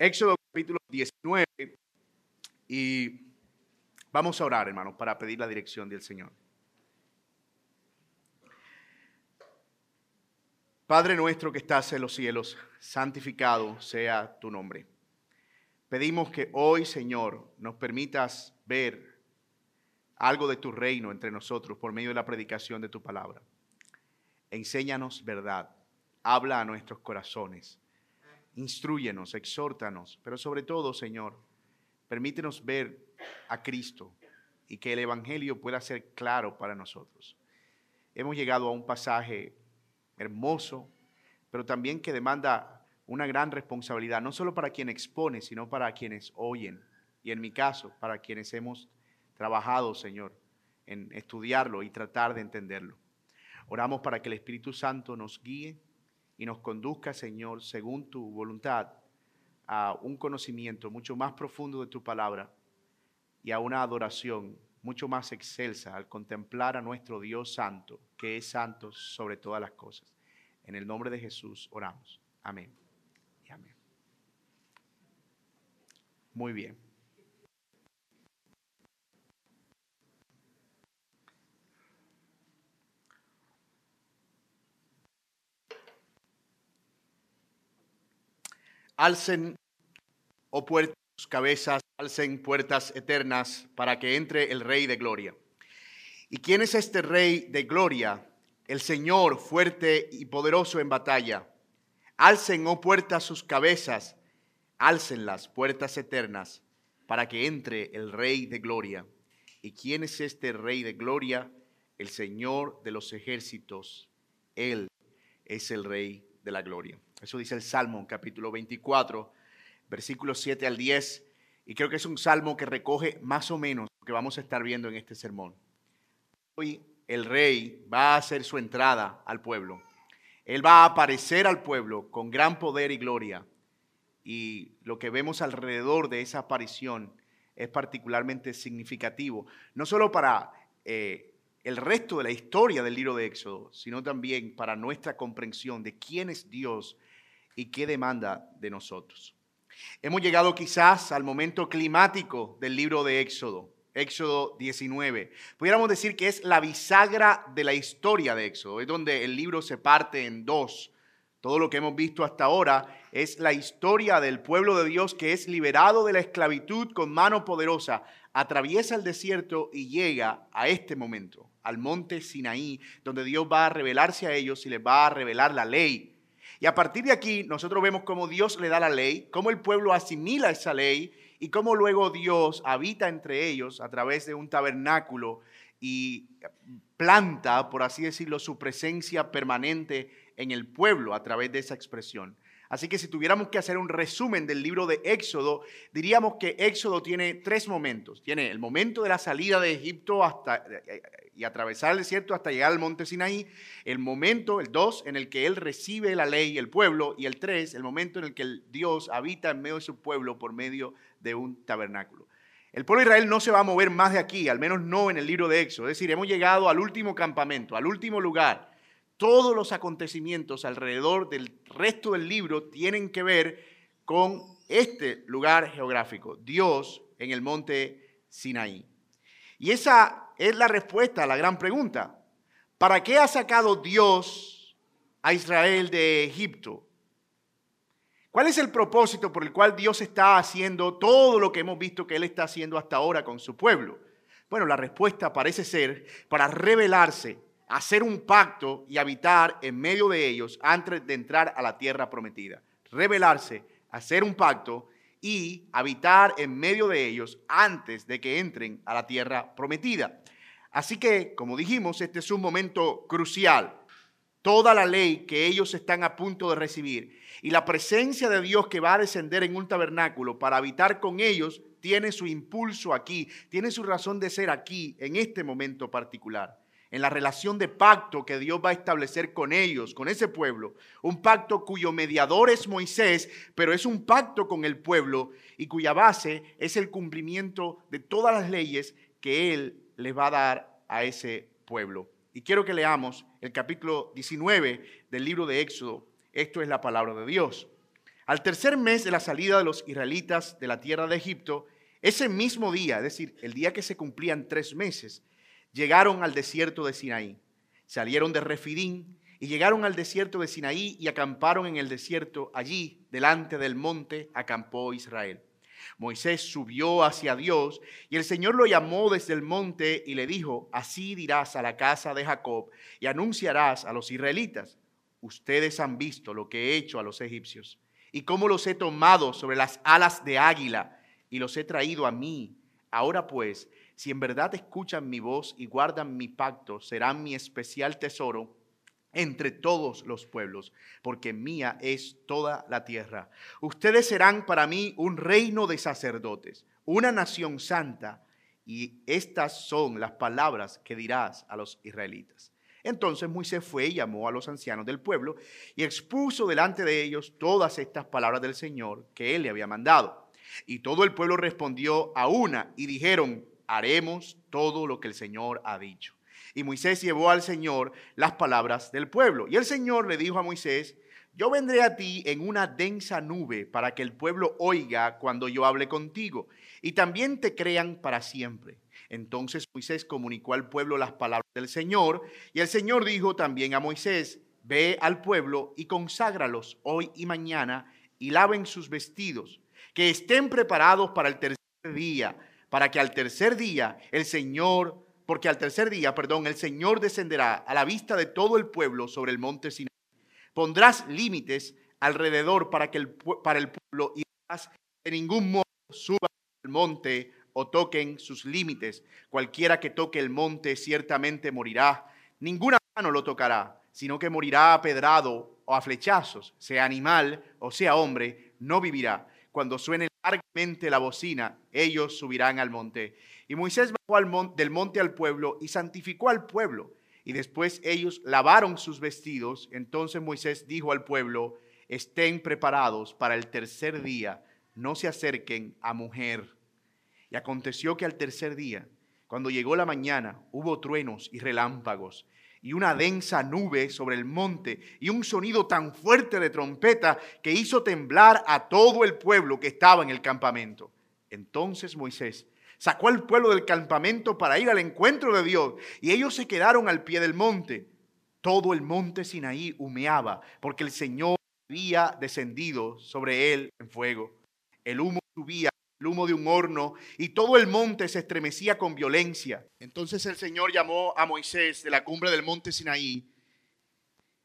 Éxodo capítulo 19 y vamos a orar, hermanos, para pedir la dirección del Señor. Padre nuestro que estás en los cielos, santificado sea tu nombre. Pedimos que hoy, Señor, nos permitas ver algo de tu reino entre nosotros por medio de la predicación de tu palabra. Enséñanos verdad, habla a nuestros corazones, instruyenos, exhórtanos, pero sobre todo, Señor, permítenos ver a Cristo y que el Evangelio pueda ser claro para nosotros. Hemos llegado a un pasaje hermoso, pero también que demanda una gran responsabilidad, no solo para quien expone, sino para quienes oyen. Y en mi caso, para quienes hemos trabajado, Señor, en estudiarlo y tratar de entenderlo. Oramos para que el Espíritu Santo nos guíe y nos conduzca, Señor, según tu voluntad, a un conocimiento mucho más profundo de tu palabra y a una adoración mucho más excelsa al contemplar a nuestro Dios Santo, que es santo sobre todas las cosas. En el nombre de Jesús oramos. Amén. Y amén. Muy bien. Alcen, oh puertas, cabezas, alcen puertas eternas para que entre el Rey de Gloria. ¿Y quién es este Rey de Gloria? El Señor fuerte y poderoso en batalla. Alcen, oh puertas, sus cabezas, alcen las puertas eternas para que entre el Rey de Gloria. ¿Y quién es este Rey de Gloria? El Señor de los ejércitos. Él es el Rey de la Gloria. Eso dice el Salmo capítulo 24 versículos 7 al 10, y creo que es un salmo que recoge más o menos lo que vamos a estar viendo en este sermón. Hoy el rey va a hacer su entrada al pueblo. Él va a aparecer al pueblo con gran poder y gloria. Y lo que vemos alrededor de esa aparición es particularmente significativo, no solo para eh, el resto de la historia del libro de Éxodo, sino también para nuestra comprensión de quién es Dios y qué demanda de nosotros. Hemos llegado quizás al momento climático del libro de Éxodo, Éxodo 19. Pudiéramos decir que es la bisagra de la historia de Éxodo, es donde el libro se parte en dos. Todo lo que hemos visto hasta ahora es la historia del pueblo de Dios que es liberado de la esclavitud con mano poderosa, atraviesa el desierto y llega a este momento, al monte Sinaí, donde Dios va a revelarse a ellos y les va a revelar la ley y a partir de aquí nosotros vemos cómo Dios le da la ley, cómo el pueblo asimila esa ley y cómo luego Dios habita entre ellos a través de un tabernáculo y planta, por así decirlo, su presencia permanente en el pueblo a través de esa expresión. Así que si tuviéramos que hacer un resumen del libro de Éxodo, diríamos que Éxodo tiene tres momentos. Tiene el momento de la salida de Egipto hasta, y atravesar el desierto hasta llegar al monte Sinaí, el momento, el dos, en el que él recibe la ley y el pueblo, y el tres, el momento en el que Dios habita en medio de su pueblo por medio de un tabernáculo. El pueblo de Israel no se va a mover más de aquí, al menos no en el libro de Éxodo. Es decir, hemos llegado al último campamento, al último lugar todos los acontecimientos alrededor del resto del libro tienen que ver con este lugar geográfico, Dios en el monte Sinaí. Y esa es la respuesta a la gran pregunta. ¿Para qué ha sacado Dios a Israel de Egipto? ¿Cuál es el propósito por el cual Dios está haciendo todo lo que hemos visto que Él está haciendo hasta ahora con su pueblo? Bueno, la respuesta parece ser para revelarse hacer un pacto y habitar en medio de ellos antes de entrar a la tierra prometida. Revelarse, hacer un pacto y habitar en medio de ellos antes de que entren a la tierra prometida. Así que, como dijimos, este es un momento crucial. Toda la ley que ellos están a punto de recibir y la presencia de Dios que va a descender en un tabernáculo para habitar con ellos tiene su impulso aquí, tiene su razón de ser aquí, en este momento particular en la relación de pacto que Dios va a establecer con ellos, con ese pueblo. Un pacto cuyo mediador es Moisés, pero es un pacto con el pueblo y cuya base es el cumplimiento de todas las leyes que Él les va a dar a ese pueblo. Y quiero que leamos el capítulo 19 del libro de Éxodo. Esto es la palabra de Dios. Al tercer mes de la salida de los israelitas de la tierra de Egipto, ese mismo día, es decir, el día que se cumplían tres meses, llegaron al desierto de Sinaí. Salieron de Refidín y llegaron al desierto de Sinaí y acamparon en el desierto. Allí, delante del monte, acampó Israel. Moisés subió hacia Dios y el Señor lo llamó desde el monte y le dijo, así dirás a la casa de Jacob y anunciarás a los israelitas, ustedes han visto lo que he hecho a los egipcios y cómo los he tomado sobre las alas de águila y los he traído a mí. Ahora pues, si en verdad escuchan mi voz y guardan mi pacto, serán mi especial tesoro entre todos los pueblos, porque mía es toda la tierra. Ustedes serán para mí un reino de sacerdotes, una nación santa, y estas son las palabras que dirás a los israelitas. Entonces Moisés fue y llamó a los ancianos del pueblo y expuso delante de ellos todas estas palabras del Señor que él le había mandado. Y todo el pueblo respondió a una y dijeron, haremos todo lo que el Señor ha dicho. Y Moisés llevó al Señor las palabras del pueblo. Y el Señor le dijo a Moisés, yo vendré a ti en una densa nube para que el pueblo oiga cuando yo hable contigo y también te crean para siempre. Entonces Moisés comunicó al pueblo las palabras del Señor y el Señor dijo también a Moisés, ve al pueblo y conságralos hoy y mañana y laven sus vestidos, que estén preparados para el tercer día, para que al tercer día el Señor porque al tercer día, perdón, el Señor descenderá a la vista de todo el pueblo sobre el monte Sinaí. Pondrás límites alrededor para, que el, para el pueblo y en ningún modo suban al monte o toquen sus límites. Cualquiera que toque el monte ciertamente morirá. Ninguna mano lo tocará, sino que morirá apedrado o a flechazos, sea animal o sea hombre, no vivirá. Cuando suene largamente la bocina, ellos subirán al monte. Y Moisés bajó del monte al pueblo y santificó al pueblo. Y después ellos lavaron sus vestidos. Entonces Moisés dijo al pueblo, estén preparados para el tercer día, no se acerquen a mujer. Y aconteció que al tercer día, cuando llegó la mañana, hubo truenos y relámpagos y una densa nube sobre el monte y un sonido tan fuerte de trompeta que hizo temblar a todo el pueblo que estaba en el campamento. Entonces Moisés sacó al pueblo del campamento para ir al encuentro de Dios y ellos se quedaron al pie del monte. Todo el monte Sinaí humeaba porque el Señor había descendido sobre él en fuego. El humo subía, el humo de un horno, y todo el monte se estremecía con violencia. Entonces el Señor llamó a Moisés de la cumbre del monte Sinaí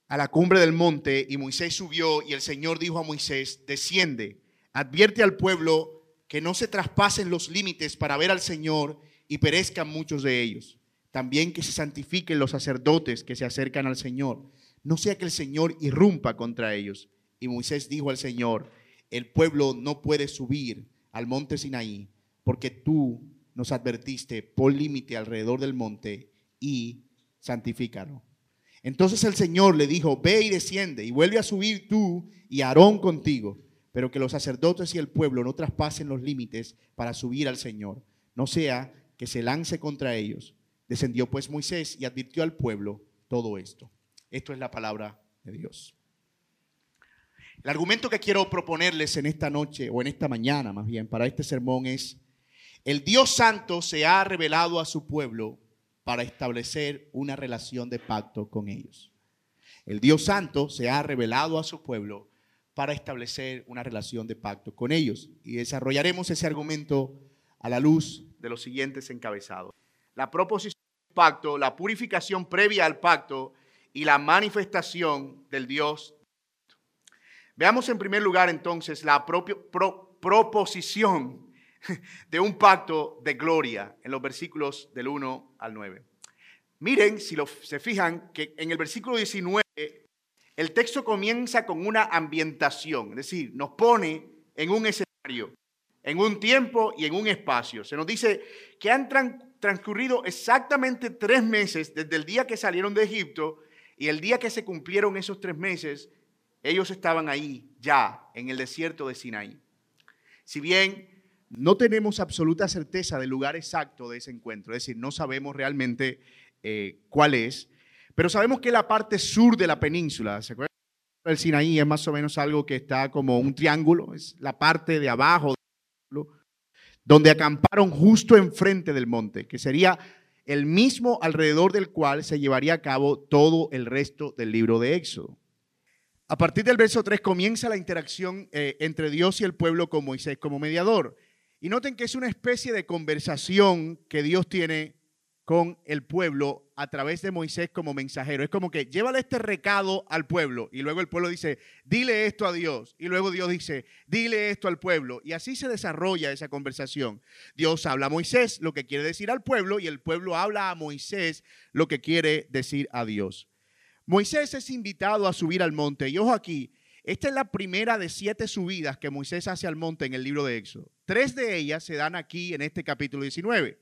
a la cumbre del monte y Moisés subió y el Señor dijo a Moisés, desciende, advierte al pueblo que no se traspasen los límites para ver al Señor y perezcan muchos de ellos. También que se santifiquen los sacerdotes que se acercan al Señor, no sea que el Señor irrumpa contra ellos. Y Moisés dijo al Señor, el pueblo no puede subir al monte Sinaí, porque tú nos advertiste, por límite alrededor del monte y santifícalo. Entonces el Señor le dijo, ve y desciende y vuelve a subir tú y Aarón contigo pero que los sacerdotes y el pueblo no traspasen los límites para subir al Señor, no sea que se lance contra ellos. Descendió pues Moisés y advirtió al pueblo todo esto. Esto es la palabra de Dios. El argumento que quiero proponerles en esta noche, o en esta mañana más bien, para este sermón es, el Dios Santo se ha revelado a su pueblo para establecer una relación de pacto con ellos. El Dios Santo se ha revelado a su pueblo para establecer una relación de pacto con ellos. Y desarrollaremos ese argumento a la luz de los siguientes encabezados. La proposición del pacto, la purificación previa al pacto y la manifestación del Dios. Veamos en primer lugar entonces la proposición de un pacto de gloria en los versículos del 1 al 9. Miren, si se fijan, que en el versículo 19 el texto comienza con una ambientación, es decir, nos pone en un escenario, en un tiempo y en un espacio. Se nos dice que han transcurrido exactamente tres meses desde el día que salieron de Egipto y el día que se cumplieron esos tres meses, ellos estaban ahí ya en el desierto de Sinaí. Si bien no tenemos absoluta certeza del lugar exacto de ese encuentro, es decir, no sabemos realmente eh, cuál es, pero sabemos que la parte sur de la península, ¿se acuerdan? El Sinaí es más o menos algo que está como un triángulo, es la parte de abajo donde acamparon justo enfrente del monte, que sería el mismo alrededor del cual se llevaría a cabo todo el resto del libro de Éxodo. A partir del verso 3 comienza la interacción eh, entre Dios y el pueblo con Moisés como mediador. Y noten que es una especie de conversación que Dios tiene con el pueblo a través de Moisés como mensajero. Es como que llévale este recado al pueblo y luego el pueblo dice, dile esto a Dios. Y luego Dios dice, dile esto al pueblo. Y así se desarrolla esa conversación. Dios habla a Moisés lo que quiere decir al pueblo y el pueblo habla a Moisés lo que quiere decir a Dios. Moisés es invitado a subir al monte. Y ojo aquí, esta es la primera de siete subidas que Moisés hace al monte en el libro de Éxodo. Tres de ellas se dan aquí en este capítulo 19.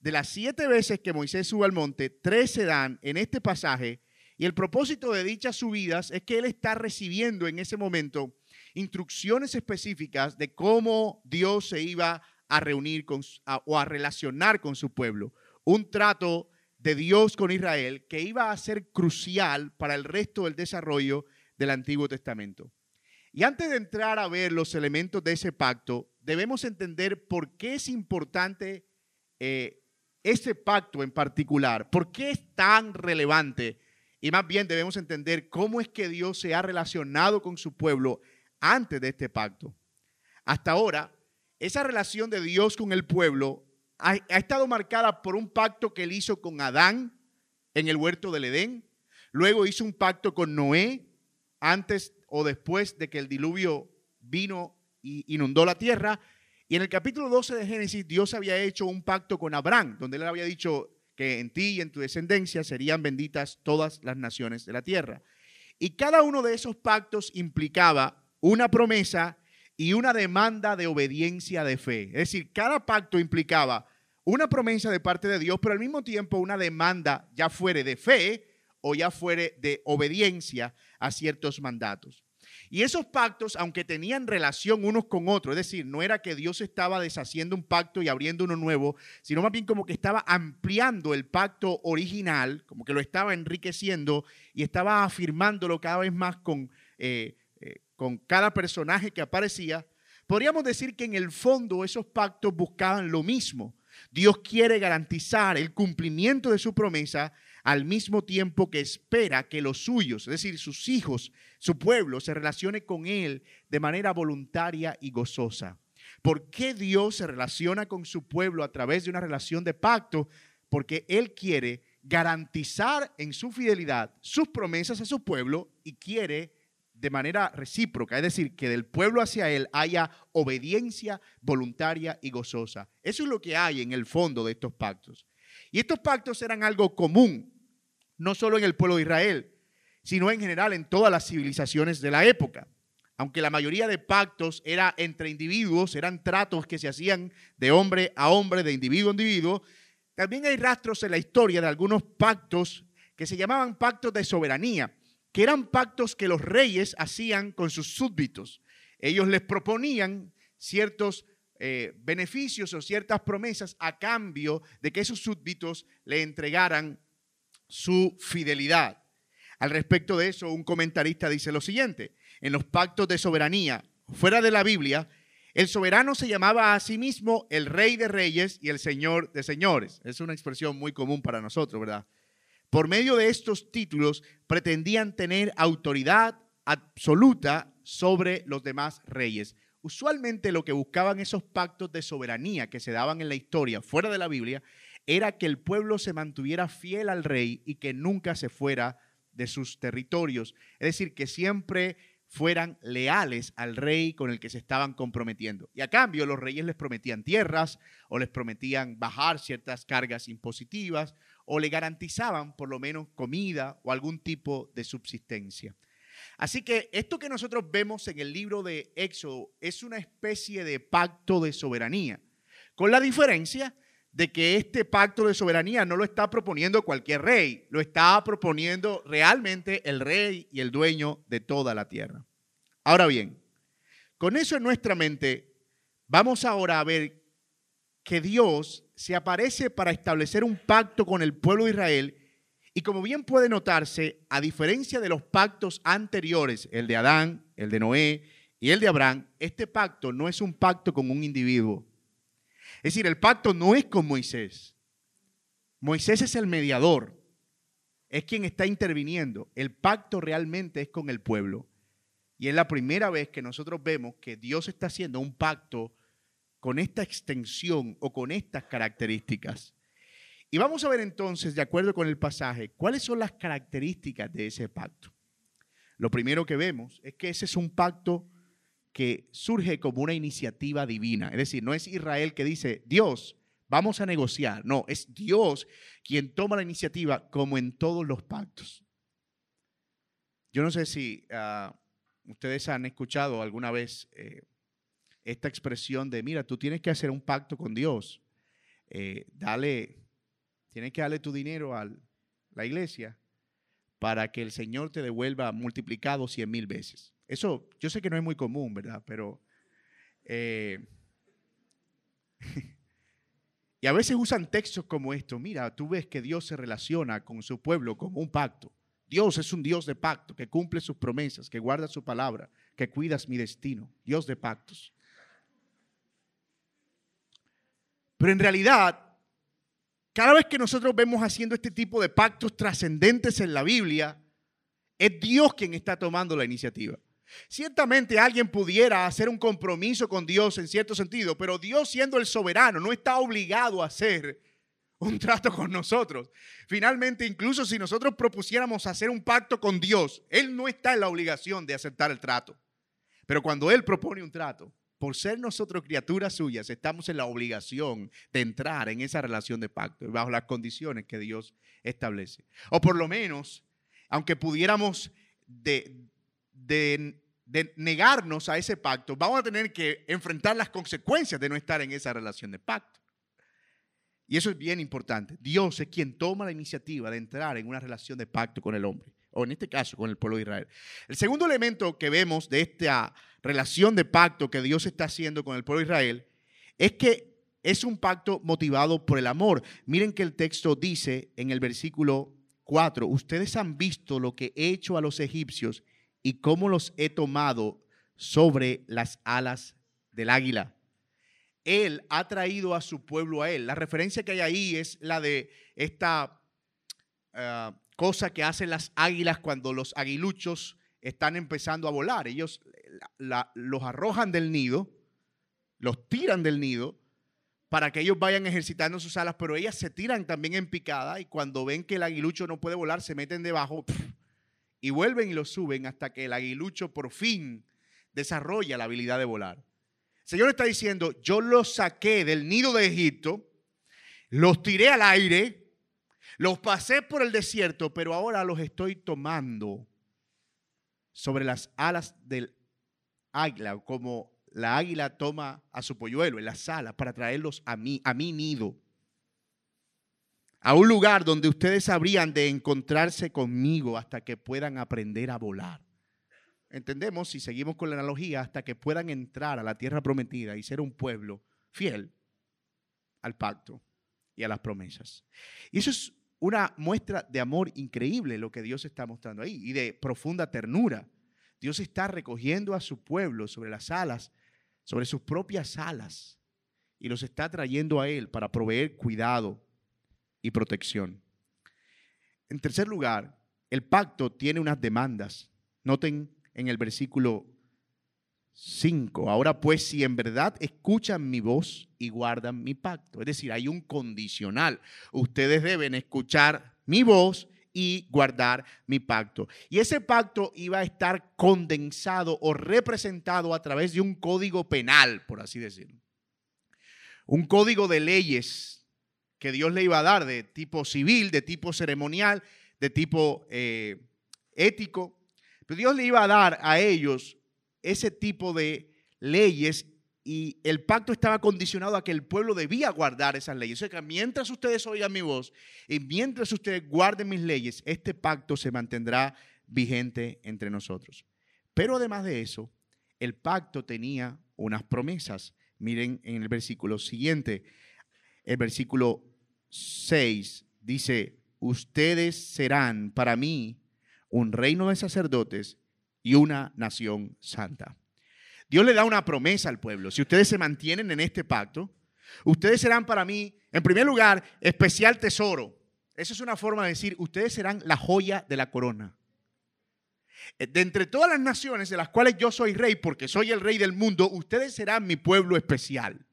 De las siete veces que Moisés sube al monte, tres se dan en este pasaje. Y el propósito de dichas subidas es que él está recibiendo en ese momento instrucciones específicas de cómo Dios se iba a reunir con, o a relacionar con su pueblo. Un trato de Dios con Israel que iba a ser crucial para el resto del desarrollo del Antiguo Testamento. Y antes de entrar a ver los elementos de ese pacto, debemos entender por qué es importante eh, ese pacto en particular, por qué es tan relevante. Y más bien debemos entender cómo es que Dios se ha relacionado con su pueblo antes de este pacto. Hasta ahora, esa relación de Dios con el pueblo ha, estado marcada por un pacto que él hizo con Adán en el huerto del Edén. Luego hizo un pacto con Noé antes o después de que el diluvio vino y inundó la tierra. Y en el capítulo 12 de Génesis, Dios había hecho un pacto con Abraham, donde él había dicho que en ti y en tu descendencia serían benditas todas las naciones de la tierra. Y cada uno de esos pactos implicaba una promesa y una demanda de obediencia de fe. Es decir, cada pacto implicaba una promesa de parte de Dios, pero al mismo tiempo una demanda ya fuere de fe o ya fuere de obediencia a ciertos mandatos. Y esos pactos, aunque tenían relación unos con otros, es decir, no era que Dios estaba deshaciendo un pacto y abriendo uno nuevo, sino más bien como que estaba ampliando el pacto original, como que lo estaba enriqueciendo y estaba afirmándolo cada vez más con, eh, eh, con cada personaje que aparecía, podríamos decir que en el fondo esos pactos buscaban lo mismo, Dios quiere garantizar el cumplimiento de su promesa al mismo tiempo que espera que los suyos, es decir, sus hijos, su pueblo, se relacione con Él de manera voluntaria y gozosa. ¿Por qué Dios se relaciona con su pueblo a través de una relación de pacto? Porque Él quiere garantizar en su fidelidad sus promesas a su pueblo y quiere de manera recíproca, es decir, que del pueblo hacia él haya obediencia voluntaria y gozosa. Eso es lo que hay en el fondo de estos pactos. Y estos pactos eran algo común, no solo en el pueblo de Israel, sino en general en todas las civilizaciones de la época. Aunque la mayoría de pactos era entre individuos, eran tratos que se hacían de hombre a hombre, de individuo a individuo, también hay rastros en la historia de algunos pactos que se llamaban pactos de soberanía que eran pactos que los reyes hacían con sus súbditos. Ellos les proponían ciertos eh, beneficios o ciertas promesas a cambio de que esos súbditos le entregaran su fidelidad. Al respecto de eso, un comentarista dice lo siguiente, en los pactos de soberanía, fuera de la Biblia, el soberano se llamaba a sí mismo el rey de reyes y el señor de señores. Es una expresión muy común para nosotros, ¿verdad? Por medio de estos títulos pretendían tener autoridad absoluta sobre los demás reyes. Usualmente lo que buscaban esos pactos de soberanía que se daban en la historia fuera de la Biblia era que el pueblo se mantuviera fiel al rey y que nunca se fuera de sus territorios. Es decir, que siempre fueran leales al rey con el que se estaban comprometiendo. Y a cambio los reyes les prometían tierras o les prometían bajar ciertas cargas impositivas o le garantizaban por lo menos comida o algún tipo de subsistencia. Así que esto que nosotros vemos en el libro de Éxodo es una especie de pacto de soberanía, con la diferencia de que este pacto de soberanía no lo está proponiendo cualquier rey, lo está proponiendo realmente el rey y el dueño de toda la tierra. Ahora bien, con eso en nuestra mente, vamos ahora a ver que Dios se aparece para establecer un pacto con el pueblo de Israel Y como bien puede notarse, a diferencia de los pactos anteriores, el de Adán, el de Noé y el de Abraham, este pacto no es un pacto con un individuo. Es decir, el pacto no es con Moisés. Moisés es el mediador, es quien está interviniendo. El pacto realmente es con el pueblo. Y es la primera vez que nosotros vemos que Dios está haciendo un pacto con esta extensión o con estas características. Y vamos a ver entonces, de acuerdo con el pasaje, cuáles son las características de ese pacto. Lo primero que vemos es que ese es un pacto que surge como una iniciativa divina. Es decir, no es Israel que dice, Dios, vamos a negociar. No, es Dios quien toma la iniciativa como en todos los pactos. Yo no sé si ah, ustedes han escuchado alguna vez eh, esta expresión de, mira, tú tienes que hacer un pacto con Dios. Eh, dale, tienes que darle tu dinero a la iglesia para que el Señor te devuelva multiplicado cien mil veces. Eso yo sé que no es muy común, ¿verdad? Pero... Eh, y a veces usan textos como estos. Mira, tú ves que Dios se relaciona con su pueblo como un pacto. Dios es un Dios de pacto, que cumple sus promesas, que guarda su palabra, que cuidas mi destino. Dios de pactos. Pero en realidad, cada vez que nosotros vemos haciendo este tipo de pactos trascendentes en la Biblia, es Dios quien está tomando la iniciativa. Ciertamente alguien pudiera hacer un compromiso con Dios en cierto sentido, pero Dios siendo el soberano no está obligado a hacer un trato con nosotros. Finalmente, incluso si nosotros propusiéramos hacer un pacto con Dios, Él no está en la obligación de aceptar el trato. Pero cuando Él propone un trato, por ser nosotros criaturas suyas, estamos en la obligación de entrar en esa relación de pacto bajo las condiciones que Dios establece. O por lo menos, aunque pudiéramos de, negarnos a ese pacto, vamos a tener que enfrentar las consecuencias de no estar en esa relación de pacto. Y eso es bien importante. Dios es quien toma la iniciativa de entrar en una relación de pacto con el hombre, o en este caso con el pueblo de Israel. El segundo elemento que vemos de esta relación de pacto que Dios está haciendo con el pueblo de Israel es que es un pacto motivado por el amor. Miren que el texto dice en el versículo 4, ustedes han visto lo que he hecho a los egipcios y cómo los he tomado sobre las alas del águila. Él ha traído a su pueblo a él. La referencia que hay ahí es la de esta ah, cosa que hacen las águilas cuando los aguiluchos están empezando a volar. Ellos los arrojan del nido, los tiran del nido para que ellos vayan ejercitando sus alas, pero ellas se tiran también en picada y cuando ven que el aguilucho no puede volar, se meten debajo y vuelven y lo suben hasta que el aguilucho por fin desarrolla la habilidad de volar. El Señor está diciendo, yo los saqué del nido de Egipto, los tiré al aire, los pasé por el desierto, pero ahora los estoy tomando sobre las alas del águila, como la águila toma a su polluelo en las alas para traerlos a mí, a mi nido a un lugar donde ustedes habrían de encontrarse conmigo hasta que puedan aprender a volar. Entendemos, si seguimos con la analogía, hasta que puedan entrar a la tierra prometida y ser un pueblo fiel al pacto y a las promesas. Y eso es una muestra de amor increíble lo que Dios está mostrando ahí y de profunda ternura. Dios está recogiendo a su pueblo sobre las alas, sobre sus propias alas, y los está trayendo a Él para proveer cuidado, y protección. En tercer lugar, el pacto tiene unas demandas. Noten en el versículo 5. Ahora pues, si en verdad escuchan mi voz y guardan mi pacto, es decir, hay un condicional. Ustedes deben escuchar mi voz y guardar mi pacto. Y ese pacto iba a estar condensado o representado a través de un código penal, por así decirlo. Un código de leyes que Dios le iba a dar de tipo civil, de tipo ceremonial, de tipo eh, ético. Pero Dios le iba a dar a ellos ese tipo de leyes y el pacto estaba condicionado a que el pueblo debía guardar esas leyes. O sea que mientras ustedes oigan mi voz y mientras ustedes guarden mis leyes, este pacto se mantendrá vigente entre nosotros. Pero además de eso, el pacto tenía unas promesas. Miren en el versículo siguiente, el versículo 6 dice, ustedes serán para mí un reino de sacerdotes y una nación santa. Dios le da una promesa al pueblo. Si ustedes se mantienen en este pacto, ustedes serán para mí, en primer lugar, especial tesoro. Esa es una forma de decir, ustedes serán la joya de la corona. Eh, de entre todas las naciones de las cuales yo soy rey, porque soy el rey del mundo, ustedes serán mi pueblo especial.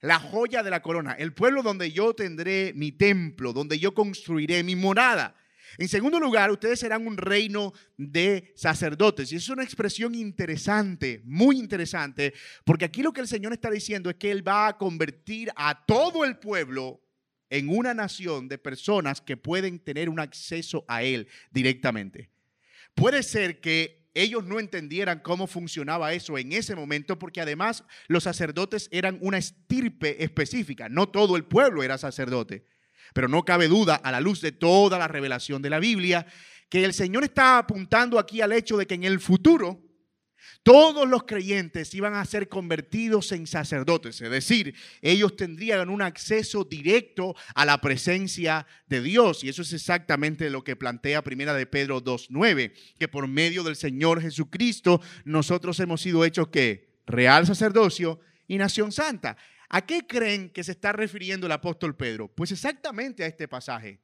La joya de la corona, el pueblo donde yo tendré mi templo, donde yo construiré mi morada. En segundo lugar, ustedes serán un reino de sacerdotes. Y es una expresión interesante, muy interesante, porque aquí lo que el Señor está diciendo es que Él va a convertir a todo el pueblo en una nación de personas que pueden tener un acceso a Él directamente. Puede ser que ellos no entendieran cómo funcionaba eso en ese momento, porque además los sacerdotes eran una estirpe específica, no todo el pueblo era sacerdote. Pero no cabe duda, a la luz de toda la revelación de la Biblia, que el Señor está apuntando aquí al hecho de que en el futuro todos los creyentes iban a ser convertidos en sacerdotes, es decir, ellos tendrían un acceso directo a la presencia de Dios. Y eso es exactamente lo que plantea Primera de Pedro 2.9, que por medio del Señor Jesucristo nosotros hemos sido hechos que real sacerdocio y nación santa. ¿A qué creen que se está refiriendo el apóstol Pedro? Pues exactamente a este pasaje,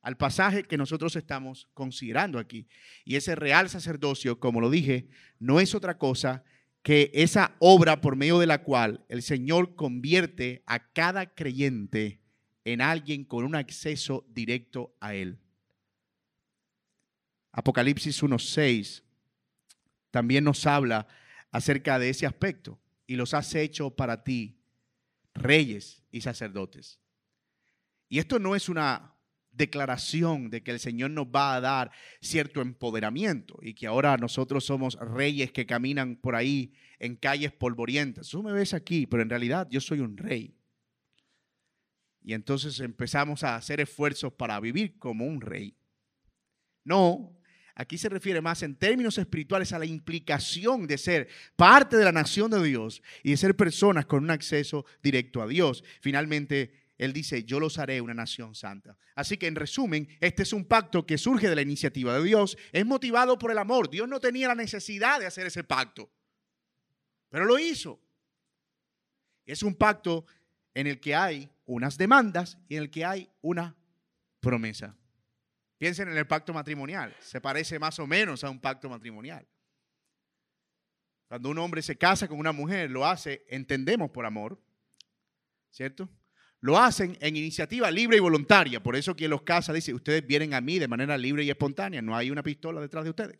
al pasaje que nosotros estamos considerando aquí. Y ese real sacerdocio, como lo dije, no es otra cosa que esa obra por medio de la cual el Señor convierte a cada creyente en alguien con un acceso directo a Él. Apocalipsis 1.6 también nos habla acerca de ese aspecto y los has hecho para ti reyes y sacerdotes. Y esto no es una declaración de que el Señor nos va a dar cierto empoderamiento y que ahora nosotros somos reyes que caminan por ahí en calles polvorientas. Tú me ves aquí, pero en realidad yo soy un rey. Y entonces empezamos a hacer esfuerzos para vivir como un rey. No, Aquí se refiere más en términos espirituales a la implicación de ser parte de la nación de Dios y de ser personas con un acceso directo a Dios. Finalmente, Él dice, yo los haré una nación santa. Así que en resumen, este es un pacto que surge de la iniciativa de Dios, es motivado por el amor. Dios no tenía la necesidad de hacer ese pacto, pero lo hizo. Es un pacto en el que hay unas demandas y en el que hay una promesa. Piensen en el pacto matrimonial. Se parece más o menos a un pacto matrimonial. Cuando un hombre se casa con una mujer, lo hace, entendemos por amor, ¿cierto? Lo hacen en iniciativa libre y voluntaria. Por eso quien los casa dice, ustedes vienen a mí de manera libre y espontánea. No hay una pistola detrás de ustedes.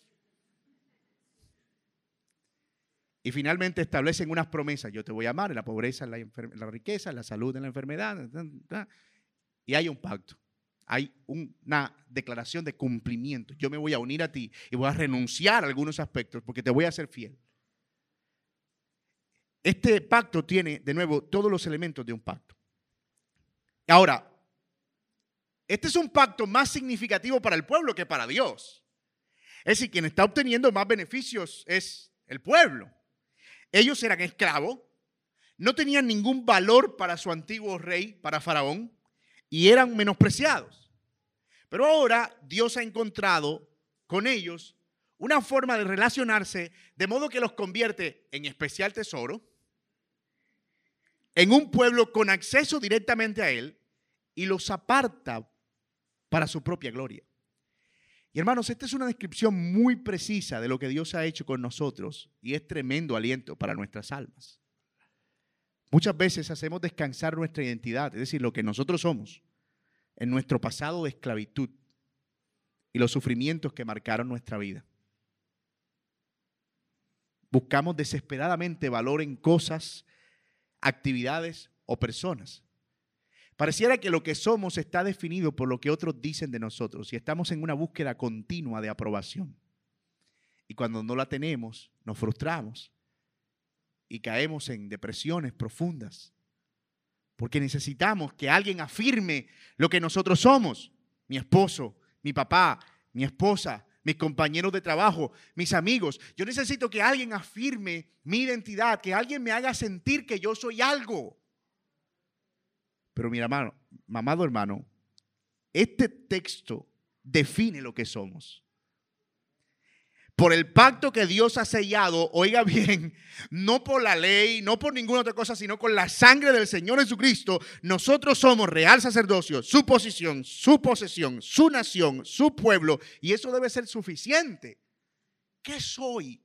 Y finalmente establecen unas promesas. Yo te voy a amar en la pobreza, en la, en la riqueza, en la salud, en la enfermedad. Y hay un pacto hay una declaración de cumplimiento. Yo me voy a unir a ti y voy a renunciar a algunos aspectos porque te voy a ser fiel. Este pacto tiene, de nuevo, todos los elementos de un pacto. Ahora, este es un pacto más significativo para el pueblo que para Dios. Es decir, quien está obteniendo más beneficios es el pueblo. Ellos eran esclavos, no tenían ningún valor para su antiguo rey, para Faraón y eran menospreciados. Pero ahora Dios ha encontrado con ellos una forma de relacionarse de modo que los convierte en especial tesoro, en un pueblo con acceso directamente a Él y los aparta para su propia gloria. Y hermanos, esta es una descripción muy precisa de lo que Dios ha hecho con nosotros y es tremendo aliento para nuestras almas. Muchas veces hacemos descansar nuestra identidad, es decir, lo que nosotros somos, en nuestro pasado de esclavitud y los sufrimientos que marcaron nuestra vida. Buscamos desesperadamente valor en cosas, actividades o personas. Pareciera que lo que somos está definido por lo que otros dicen de nosotros y estamos en una búsqueda continua de aprobación. Y cuando no la tenemos, nos frustramos y caemos en depresiones profundas. Porque necesitamos que alguien afirme lo que nosotros somos. Mi esposo, mi papá, mi esposa, mis compañeros de trabajo, mis amigos. Yo necesito que alguien afirme mi identidad, que alguien me haga sentir que yo soy algo. Pero mi hermano, mamado hermano, este texto define lo que somos. Por el pacto que Dios ha sellado, oiga bien, no por la ley, no por ninguna otra cosa, sino con la sangre del Señor Jesucristo, nosotros somos real sacerdocio, su posición, su posesión, su nación, su pueblo, y eso debe ser suficiente. ¿Qué soy?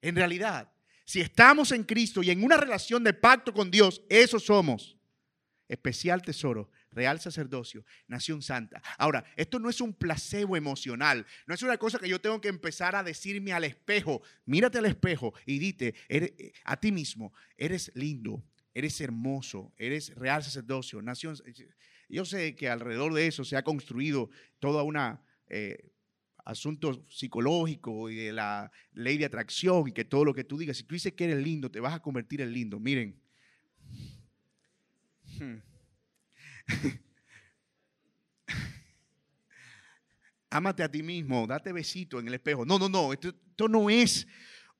En realidad, si estamos en Cristo y en una relación de pacto con Dios, eso somos. Especial tesoro, real sacerdocio, nación santa. Ahora, esto no es un placebo emocional, no es una cosa que yo tengo que empezar a decirme al espejo. Mírate al espejo y dite eh, a ti mismo, eres lindo, eres hermoso, eres real sacerdocio, nación. Yo sé que alrededor de eso se ha construido toda una... Eh, asunto psicológico y de la ley de atracción y que todo lo que tú digas, si tú dices que eres lindo, te vas a convertir en lindo. Miren. Hmm. Ámate a ti mismo, date besito en el espejo. No, no, no, esto, no es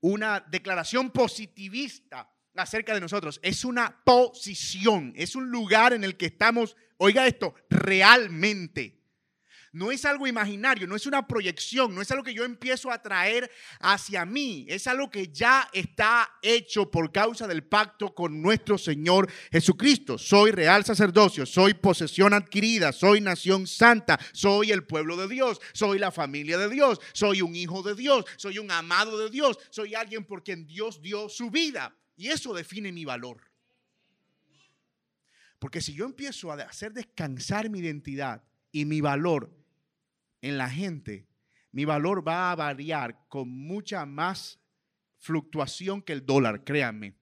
una declaración positivista acerca de nosotros, es una posición, es un lugar en el que estamos, oiga esto, realmente no es algo imaginario, no es una proyección, no es algo que yo empiezo a traer hacia mí, es algo que ya está hecho por causa del pacto con nuestro Señor Jesucristo. Soy real sacerdocio, soy posesión adquirida, soy nación santa, soy el pueblo de Dios, soy la familia de Dios, soy un hijo de Dios, soy un amado de Dios, soy alguien por quien Dios dio su vida. Y eso define mi valor. Porque si yo empiezo a hacer descansar mi identidad y mi valor en la gente, mi valor va a variar con mucha más fluctuación que el dólar, créanme.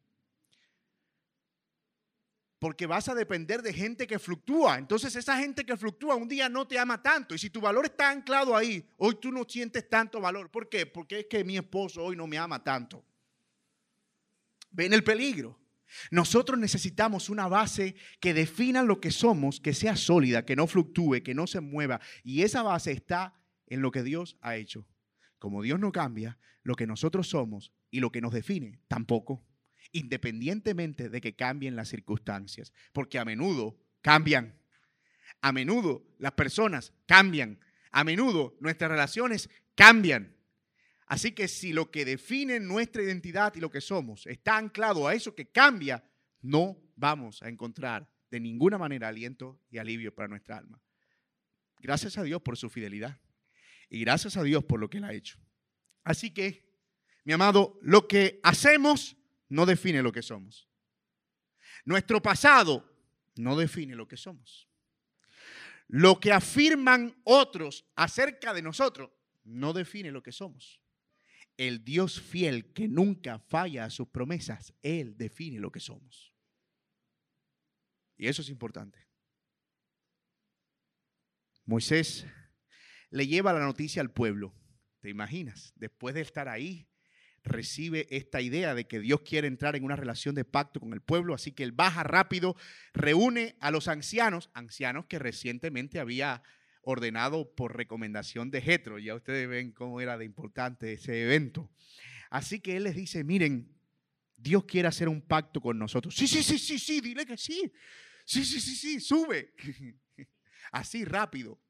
Porque vas a depender de gente que fluctúa. Entonces esa gente que fluctúa un día no te ama tanto. Y si tu valor está anclado ahí, hoy tú no sientes tanto valor. ¿Por qué? Porque es que mi esposo hoy no me ama tanto. Ven el peligro. Nosotros necesitamos una base que defina lo que somos, que sea sólida, que no fluctúe, que no se mueva. Y esa base está en lo que Dios ha hecho. Como Dios no cambia, lo que nosotros somos y lo que nos define tampoco, independientemente de que cambien las circunstancias, porque a menudo cambian. A menudo las personas cambian. A menudo nuestras relaciones cambian. Así que si lo que define nuestra identidad y lo que somos está anclado a eso que cambia, no vamos a encontrar de ninguna manera aliento y alivio para nuestra alma. Gracias a Dios por su fidelidad y gracias a Dios por lo que Él ha hecho. Así que, mi amado, lo que hacemos no define lo que somos. Nuestro pasado no define lo que somos. Lo que afirman otros acerca de nosotros no define lo que somos el Dios fiel que nunca falla a sus promesas, Él define lo que somos. Y eso es importante. Moisés le lleva la noticia al pueblo. ¿Te imaginas? Después de estar ahí, recibe esta idea de que Dios quiere entrar en una relación de pacto con el pueblo, así que él baja rápido, reúne a los ancianos, ancianos que recientemente había ordenado por recomendación de Jetro. Ya ustedes ven cómo era de importante ese evento. Así que él les dice, miren, Dios quiere hacer un pacto con nosotros. Sí, sí, sí, sí, sí, dile que sí. Sí, sí, sí, sí, sube. Así rápido.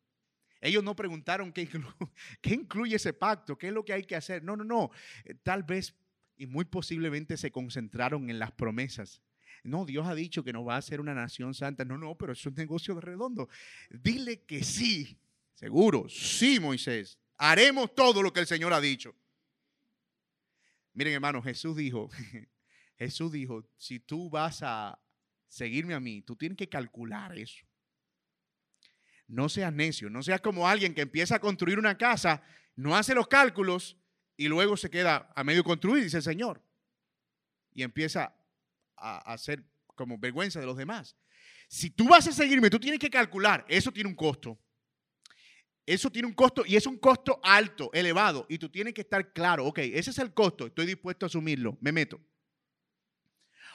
Ellos no preguntaron qué, qué incluye ese pacto, qué es lo que hay que hacer. No, no, no. Eh, tal vez y muy posiblemente se concentraron en las promesas no, Dios ha dicho que nos va a hacer una nación santa. No, no, pero es un negocio redondo. Dile que sí, seguro, sí, Moisés. Haremos todo lo que el Señor ha dicho. Miren, hermano, Jesús dijo, Jesús dijo, si tú vas a seguirme a mí, tú tienes que calcular eso. No seas necio, no seas como alguien que empieza a construir una casa, no hace los cálculos y luego se queda a medio construir, dice el Señor. Y empieza a, hacer como vergüenza de los demás. Si tú vas a seguirme, tú tienes que calcular, eso tiene un costo. Eso tiene un costo y es un costo alto, elevado. Y tú tienes que estar claro, ok, ese es el costo, estoy dispuesto a asumirlo, me meto.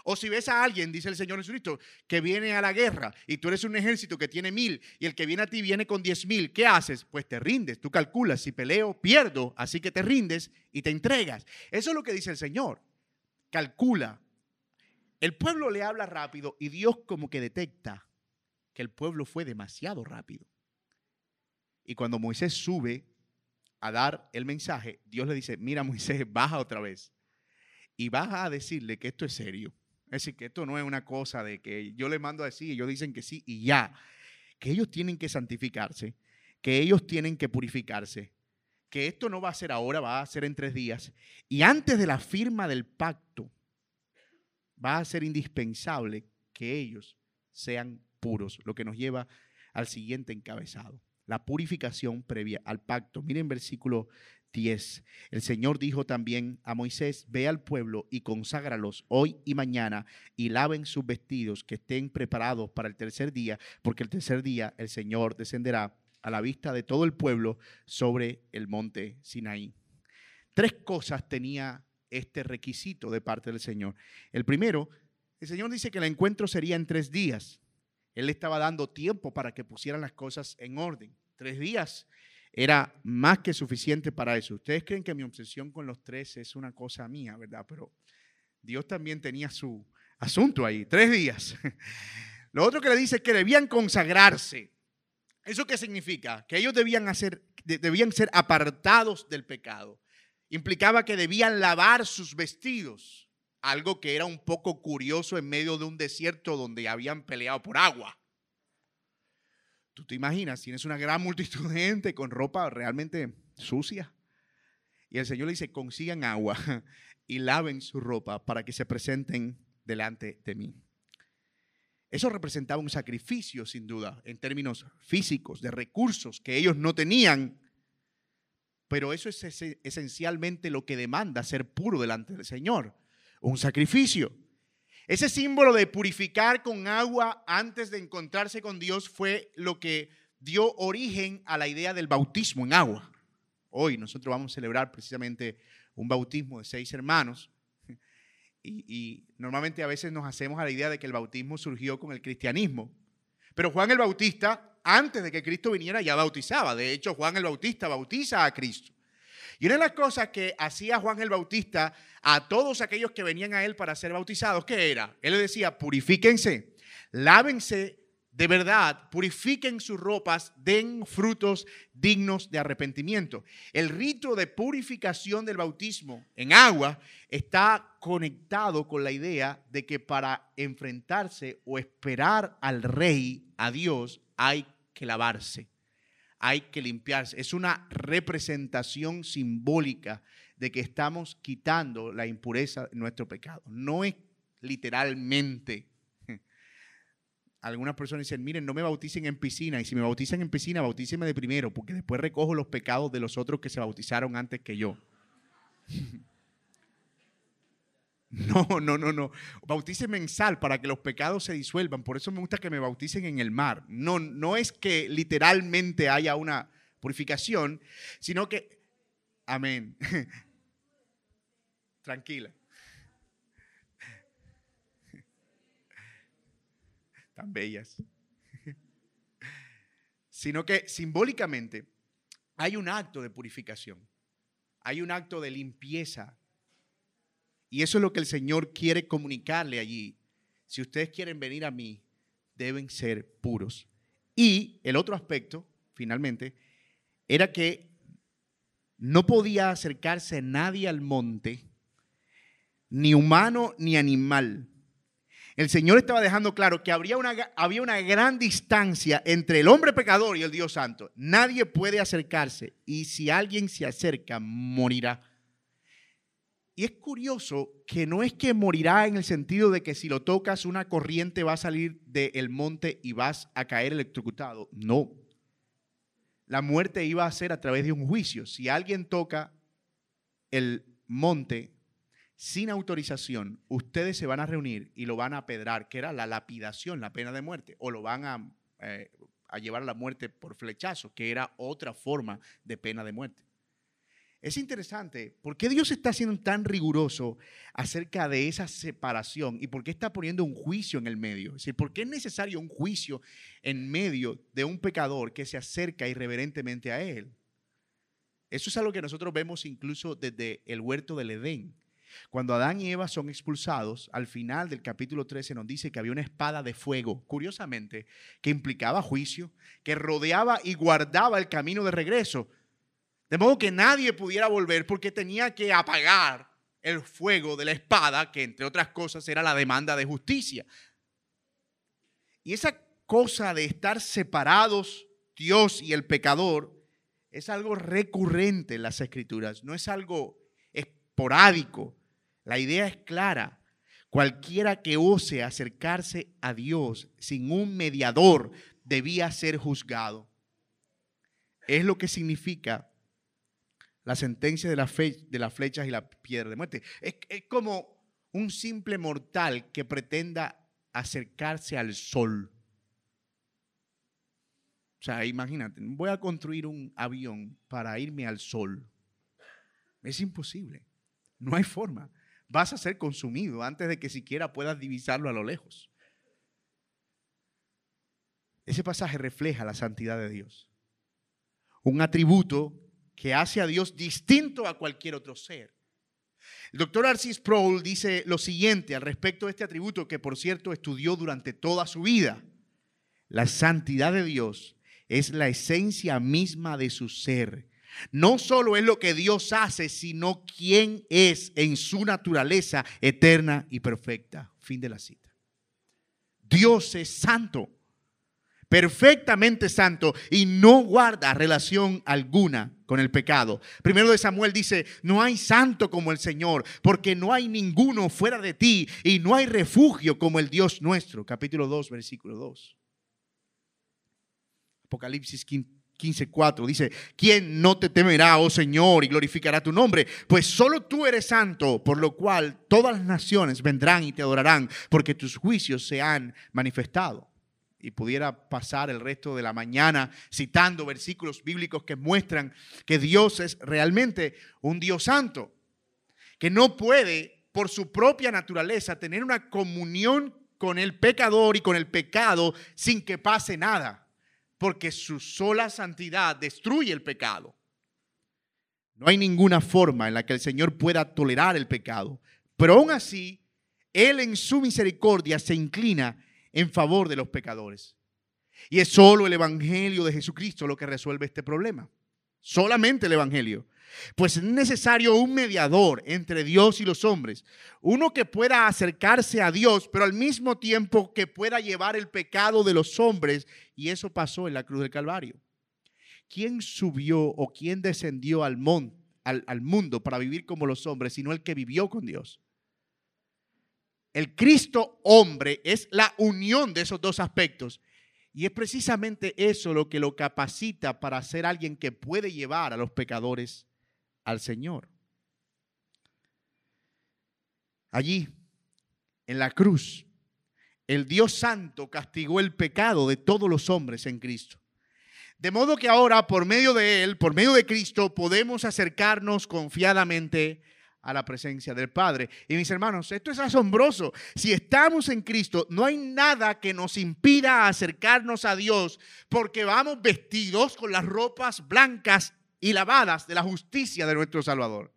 O si ves a alguien, dice el Señor Jesucristo, que viene a la guerra y tú eres un ejército que tiene mil y el que viene a ti viene con diez mil, ¿qué haces? Pues te rindes, tú calculas, si peleo, pierdo, así que te rindes y te entregas. Eso es lo que dice el Señor. Calcula, el pueblo le habla rápido y Dios como que detecta que el pueblo fue demasiado rápido. Y cuando Moisés sube a dar el mensaje, Dios le dice, mira Moisés, baja otra vez. Y baja a decirle que esto es serio. Es decir, que esto no es una cosa de que yo le mando a decir ellos dicen que sí y ya. Que ellos tienen que santificarse, que ellos tienen que purificarse, que esto no va a ser ahora, va a ser en tres días. Y antes de la firma del pacto, va a ser indispensable que ellos sean puros, lo que nos lleva al siguiente encabezado, la purificación previa al pacto. Miren versículo 10. El Señor dijo también a Moisés, ve al pueblo y conságralos hoy y mañana y laven sus vestidos, que estén preparados para el tercer día, porque el tercer día el Señor descenderá a la vista de todo el pueblo sobre el monte Sinaí. Tres cosas tenía este requisito de parte del Señor. El primero, el Señor dice que el encuentro sería en tres días. Él le estaba dando tiempo para que pusieran las cosas en orden. Tres días era más que suficiente para eso. Ustedes creen que mi obsesión con los tres es una cosa mía, ¿verdad? Pero Dios también tenía su asunto ahí. Tres días. Lo otro que le dice es que debían consagrarse. ¿Eso qué significa? Que ellos debían, hacer, debían ser apartados del pecado. Implicaba que debían lavar sus vestidos, algo que era un poco curioso en medio de un desierto donde habían peleado por agua. Tú te imaginas, tienes una gran multitud de gente con ropa realmente sucia. Y el Señor le dice, consigan agua y laven su ropa para que se presenten delante de mí. Eso representaba un sacrificio, sin duda, en términos físicos, de recursos que ellos no tenían. Pero eso es esencialmente lo que demanda ser puro delante del Señor, un sacrificio. Ese símbolo de purificar con agua antes de encontrarse con Dios fue lo que dio origen a la idea del bautismo en agua. Hoy nosotros vamos a celebrar precisamente un bautismo de seis hermanos y, normalmente a veces nos hacemos a la idea de que el bautismo surgió con el cristianismo. Pero Juan el Bautista, antes de que Cristo viniera, ya bautizaba. De hecho, Juan el Bautista bautiza a Cristo. Y una de las cosas que hacía Juan el Bautista a todos aquellos que venían a él para ser bautizados, ¿qué era? Él le decía, purifíquense, lávense de verdad, purifiquen sus ropas, den frutos dignos de arrepentimiento. El rito de purificación del bautismo en agua está conectado con la idea de que para enfrentarse o esperar al rey, a Dios, hay que lavarse, hay que limpiarse. Es una representación simbólica de que estamos quitando la impureza de nuestro pecado. No es literalmente algunas personas dicen, miren, no me bauticen en piscina, y si me bautizan en piscina, bautícenme de primero, porque después recojo los pecados de los otros que se bautizaron antes que yo. No, no, no, no. Bautícenme en sal para que los pecados se disuelvan. Por eso me gusta que me bauticen en el mar. No, no es que literalmente haya una purificación, sino que, amén. Tranquila. tan bellas, sino que simbólicamente hay un acto de purificación, hay un acto de limpieza. Y eso es lo que el Señor quiere comunicarle allí. Si ustedes quieren venir a mí, deben ser puros. Y el otro aspecto, finalmente, era que no podía acercarse nadie al monte, ni humano ni animal, el Señor estaba dejando claro que habría una, había una gran distancia entre el hombre pecador y el Dios santo. Nadie puede acercarse y si alguien se acerca, morirá. Y es curioso que no es que morirá en el sentido de que si lo tocas una corriente va a salir del monte y vas a caer electrocutado. No. La muerte iba a ser a través de un juicio. Si alguien toca el monte, sin autorización, ustedes se van a reunir y lo van a pedrar, que era la lapidación, la pena de muerte, o lo van a, eh, a llevar a la muerte por flechazo, que era otra forma de pena de muerte. Es interesante, ¿por qué Dios está siendo tan riguroso acerca de esa separación y por qué está poniendo un juicio en el medio? Es decir, ¿por qué es necesario un juicio en medio de un pecador que se acerca irreverentemente a Él? Eso es algo que nosotros vemos incluso desde el huerto del Edén. Cuando Adán y Eva son expulsados, al final del capítulo 13 nos dice que había una espada de fuego, curiosamente, que implicaba juicio, que rodeaba y guardaba el camino de regreso. De modo que nadie pudiera volver porque tenía que apagar el fuego de la espada, que entre otras cosas era la demanda de justicia. Y esa cosa de estar separados, Dios y el pecador, es algo recurrente en las escrituras, no es algo esporádico. La idea es clara. Cualquiera que ose acercarse a Dios sin un mediador debía ser juzgado. Es lo que significa la sentencia de, las flechas y la piedra de muerte. Es, es como un simple mortal que pretenda acercarse al sol. O sea, imagínate, voy a construir un avión para irme al sol. Es imposible. No hay forma. Vas a ser consumido antes de que siquiera puedas divisarlo a lo lejos. Ese pasaje refleja la santidad de Dios. Un atributo que hace a Dios distinto a cualquier otro ser. El doctor Arcis Sproul dice lo siguiente al respecto de este atributo que por cierto estudió durante toda su vida. La santidad de Dios es la esencia misma de su ser. No solo es lo que Dios hace, sino quién es en su naturaleza eterna y perfecta. Fin de la cita. Dios es santo, perfectamente santo y no guarda relación alguna con el pecado. Primero de Samuel dice, no hay santo como el Señor, porque no hay ninguno fuera de ti y no hay refugio como el Dios nuestro. Capítulo 2, versículo 2. Apocalipsis 15:4 dice, ¿quién no te temerá, oh Señor, y glorificará tu nombre? Pues solo tú eres santo, por lo cual todas las naciones vendrán y te adorarán, porque tus juicios se han manifestado. Y pudiera pasar el resto de la mañana citando versículos bíblicos que muestran que Dios es realmente un Dios santo, que no puede por su propia naturaleza tener una comunión con el pecador y con el pecado sin que pase nada porque su sola santidad destruye el pecado. No hay ninguna forma en la que el Señor pueda tolerar el pecado, pero aún así, Él en su misericordia se inclina en favor de los pecadores. Y es solo el Evangelio de Jesucristo lo que resuelve este problema. Solamente el Evangelio. Pues es necesario un mediador entre Dios y los hombres, uno que pueda acercarse a Dios, pero al mismo tiempo que pueda llevar el pecado de los hombres. Y eso pasó en la cruz del Calvario. ¿Quién subió o quién descendió al, al mundo para vivir como los hombres, sino el que vivió con Dios? El Cristo hombre es la unión de esos dos aspectos. Y es precisamente eso lo que lo capacita para ser alguien que puede llevar a los pecadores al Señor. Allí, en la cruz, el Dios Santo castigó el pecado de todos los hombres en Cristo. De modo que ahora, por medio de Él, por medio de Cristo, podemos acercarnos confiadamente a la presencia del Padre. Y mis hermanos, esto es asombroso. Si estamos en Cristo, no hay nada que nos impida acercarnos a Dios porque vamos vestidos con las ropas blancas y lavadas de la justicia de nuestro Salvador.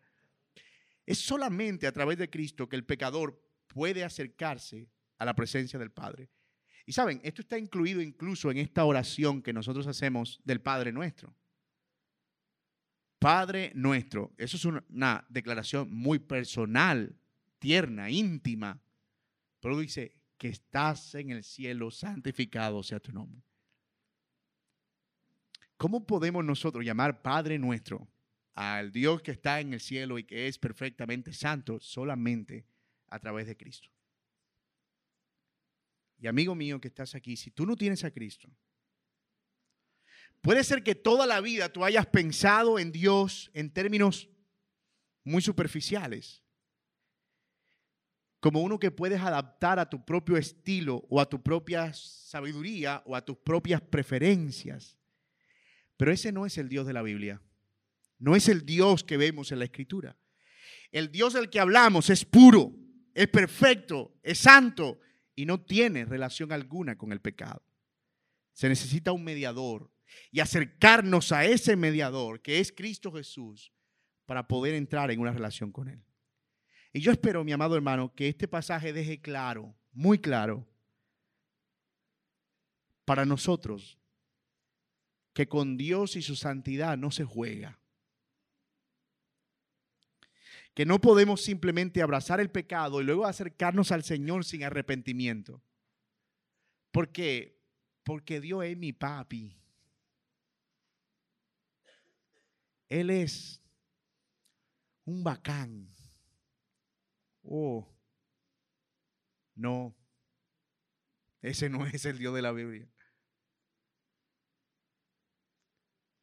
Es solamente a través de Cristo que el pecador puede acercarse a la presencia del Padre. Y saben, esto está incluido incluso en esta oración que nosotros hacemos del Padre nuestro. Padre nuestro, eso es una declaración muy personal, tierna, íntima, pero dice que estás en el cielo, santificado sea tu nombre. ¿Cómo podemos nosotros llamar Padre nuestro al Dios que está en el cielo y que es perfectamente santo solamente a través de Cristo? Y amigo mío que estás aquí, si tú no tienes a Cristo, puede ser que toda la vida tú hayas pensado en Dios en términos muy superficiales, como uno que puedes adaptar a tu propio estilo o a tu propia sabiduría o a tus propias preferencias. Pero ese no es el Dios de la Biblia. No es el Dios que vemos en la Escritura. El Dios del que hablamos es puro, es perfecto, es santo y no tiene relación alguna con el pecado. Se necesita un mediador y acercarnos a ese mediador que es Cristo Jesús para poder entrar en una relación con Él. Y yo espero, mi amado hermano, que este pasaje deje claro, muy claro, para nosotros, que con Dios y su santidad no se juega. Que no podemos simplemente abrazar el pecado y luego acercarnos al Señor sin arrepentimiento. ¿Por qué? Porque Dios es mi papi. Él es un bacán. Oh, no, ese no es el Dios de la Biblia.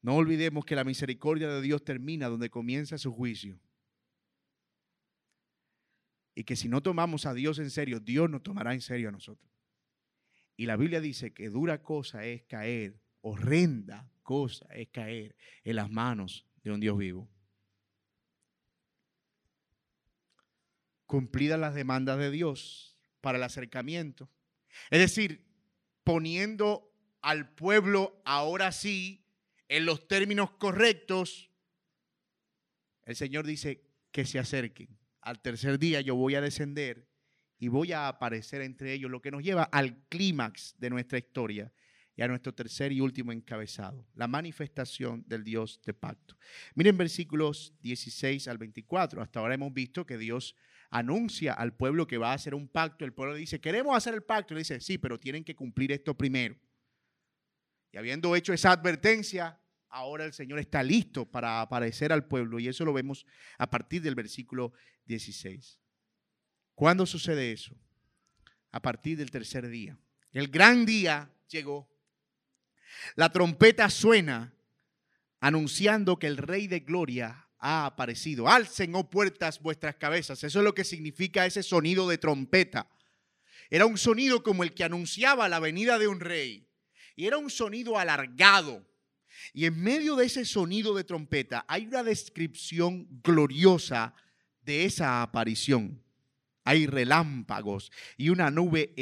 No olvidemos que la misericordia de Dios termina donde comienza su juicio. Y que si no tomamos a Dios en serio, Dios nos tomará en serio a nosotros. Y la Biblia dice que dura cosa es caer, horrenda cosa es caer en las manos un Dios vivo. Cumplidas las demandas de Dios para el acercamiento. Es decir, poniendo al pueblo ahora sí en los términos correctos, el Señor dice que se acerquen. Al tercer día yo voy a descender y voy a aparecer entre ellos, lo que nos lleva al clímax de nuestra historia y a nuestro tercer y último encabezado, la manifestación del Dios de pacto. Miren versículos 16 al 24. Hasta ahora hemos visto que Dios anuncia al pueblo que va a hacer un pacto. El pueblo dice, queremos hacer el pacto. Le dice, sí, pero tienen que cumplir esto primero. Y habiendo hecho esa advertencia, ahora el Señor está listo para aparecer al pueblo. Y eso lo vemos a partir del versículo 16. ¿Cuándo sucede eso? A partir del tercer día. El gran día llegó. La trompeta suena anunciando que el Rey de Gloria ha aparecido. Alcen, oh puertas, vuestras cabezas. Eso es lo que significa ese sonido de trompeta. Era un sonido como el que anunciaba la venida de un rey. Y era un sonido alargado. Y en medio de ese sonido de trompeta hay una descripción gloriosa de esa aparición. Hay relámpagos y una nube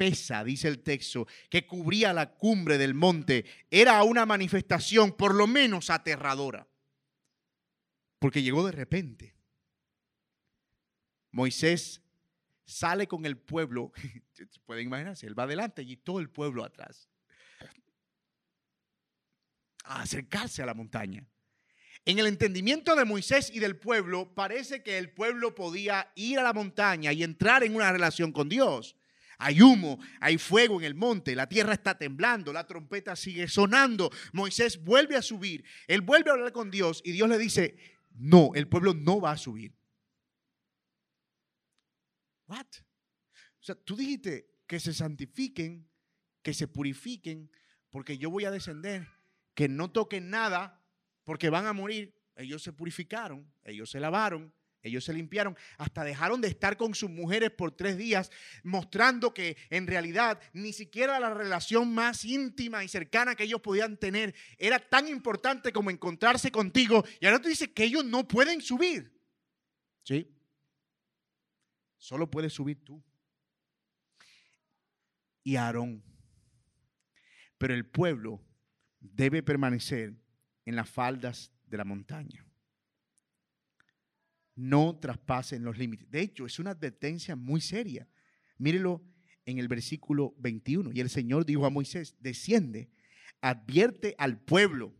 espesa, dice el texto, que cubría la cumbre del monte. Era una manifestación por lo menos aterradora, porque llegó de repente. Moisés sale con el pueblo, pueden imaginarse, él va adelante y todo el pueblo atrás a acercarse a la montaña. En el entendimiento de Moisés y del pueblo, parece que el pueblo podía ir a la montaña y entrar en una relación con Dios. Hay humo, hay fuego en el monte, la tierra está temblando, la trompeta sigue sonando. Moisés vuelve a subir, él vuelve a hablar con Dios y Dios le dice, no, el pueblo no va a subir. What? O sea, tú dijiste que se santifiquen, que se purifiquen, porque yo voy a descender que no toquen nada porque van a morir. Ellos se purificaron, ellos se lavaron, ellos se limpiaron, hasta dejaron de estar con sus mujeres por tres días, mostrando que en realidad ni siquiera la relación más íntima y cercana que ellos podían tener era tan importante como encontrarse contigo. Y ahora tú dices que ellos no pueden subir. ¿Sí? Solo puedes subir tú. Y Aarón. Pero el pueblo debe permanecer en las faldas de la montaña. No traspasen los límites. De hecho, es una advertencia muy seria. Mírelo en el versículo 21. Y el Señor dijo a Moisés, desciende, advierte al pueblo,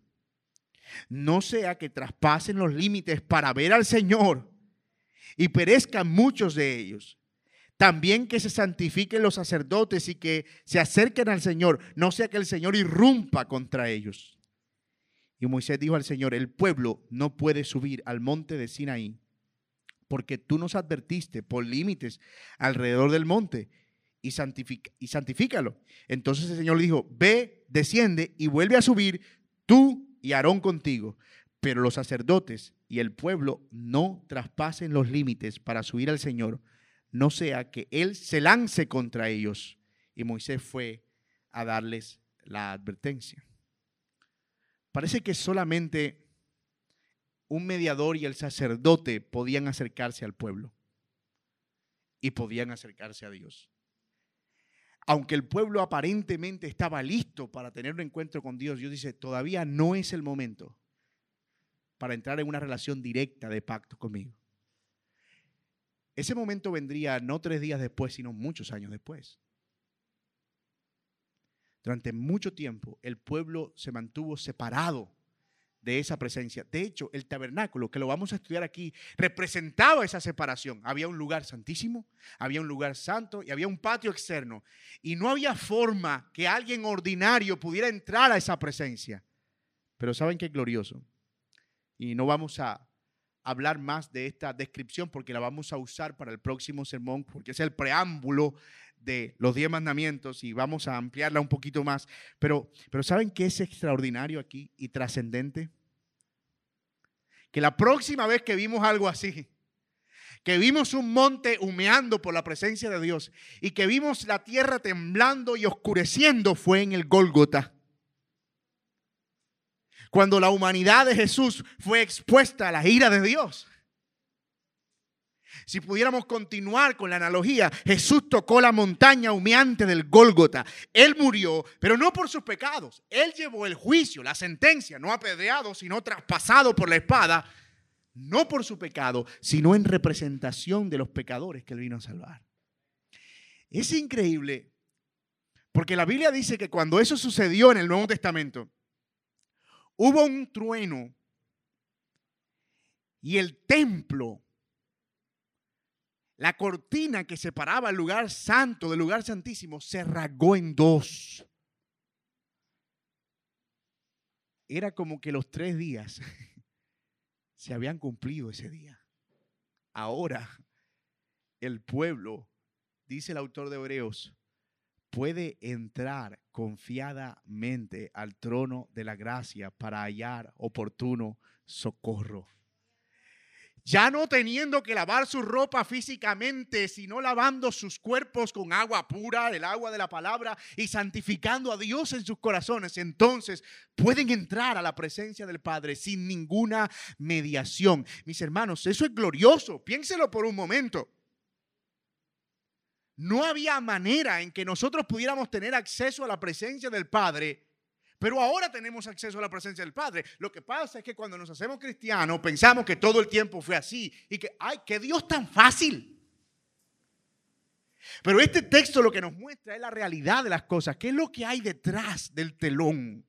no sea que traspasen los límites para ver al Señor y perezcan muchos de ellos. También que se santifiquen los sacerdotes y que se acerquen al Señor, no sea que el Señor irrumpa contra ellos. Y Moisés dijo al Señor, el pueblo no puede subir al monte de Sinaí, porque tú nos advertiste por límites alrededor del monte y, y santifícalo. Entonces el Señor le dijo, ve, desciende y vuelve a subir tú y Aarón contigo. Pero los sacerdotes y el pueblo no traspasen los límites para subir al Señor no sea que él se lance contra ellos. Y Moisés fue a darles la advertencia. Parece que solamente un mediador y el sacerdote podían acercarse al pueblo y podían acercarse a Dios. Aunque el pueblo aparentemente estaba listo para tener un encuentro con Dios, Dios dice, todavía no es el momento para entrar en una relación directa de pacto conmigo Ese momento vendría no tres días después, sino muchos años después. Durante mucho tiempo el pueblo se mantuvo separado de esa presencia. De hecho, el tabernáculo, que lo vamos a estudiar aquí, representaba esa separación. Había un lugar santísimo, había un lugar santo y había un patio externo. Y no había forma que alguien ordinario pudiera entrar a esa presencia. Pero ¿saben qué glorioso? Y no vamos a hablar más de esta descripción porque la vamos a usar para el próximo sermón, porque es el preámbulo de los diez mandamientos y vamos a ampliarla un poquito más. Pero, pero ¿saben qué es extraordinario aquí y trascendente? Que la próxima vez que vimos algo así, que vimos un monte humeando por la presencia de Dios y que vimos la tierra temblando y oscureciendo fue en el Gólgota. Cuando la humanidad de Jesús fue expuesta a la ira de Dios. Si pudiéramos continuar con la analogía, Jesús tocó la montaña humeante del Gólgota. Él murió, pero no por sus pecados. Él llevó el juicio, la sentencia, no apedreado, sino traspasado por la espada, no por su pecado, sino en representación de los pecadores que él vino a salvar. Es increíble, porque la Biblia dice que cuando eso sucedió en el Nuevo Testamento, hubo un trueno y el templo la cortina que separaba el lugar santo del lugar santísimo se rasgó en dos. Era como que los tres días se habían cumplido ese día. Ahora el pueblo, dice el autor de Hebreos, puede entrar confiadamente al trono de la gracia para hallar oportuno socorro ya no teniendo que lavar su ropa físicamente, sino lavando sus cuerpos con agua pura, el agua de la palabra, y santificando a Dios en sus corazones, entonces pueden entrar a la presencia del Padre sin ninguna mediación. Mis hermanos, eso es glorioso, piénselo por un momento. No había manera en que nosotros pudiéramos tener acceso a la presencia del Padre pero ahora tenemos acceso a la presencia del Padre. Lo que pasa es que cuando nos hacemos cristianos pensamos que todo el tiempo fue así y que, ay, qué Dios tan fácil. Pero este texto lo que nos muestra es la realidad de las cosas, qué es lo que hay detrás del telón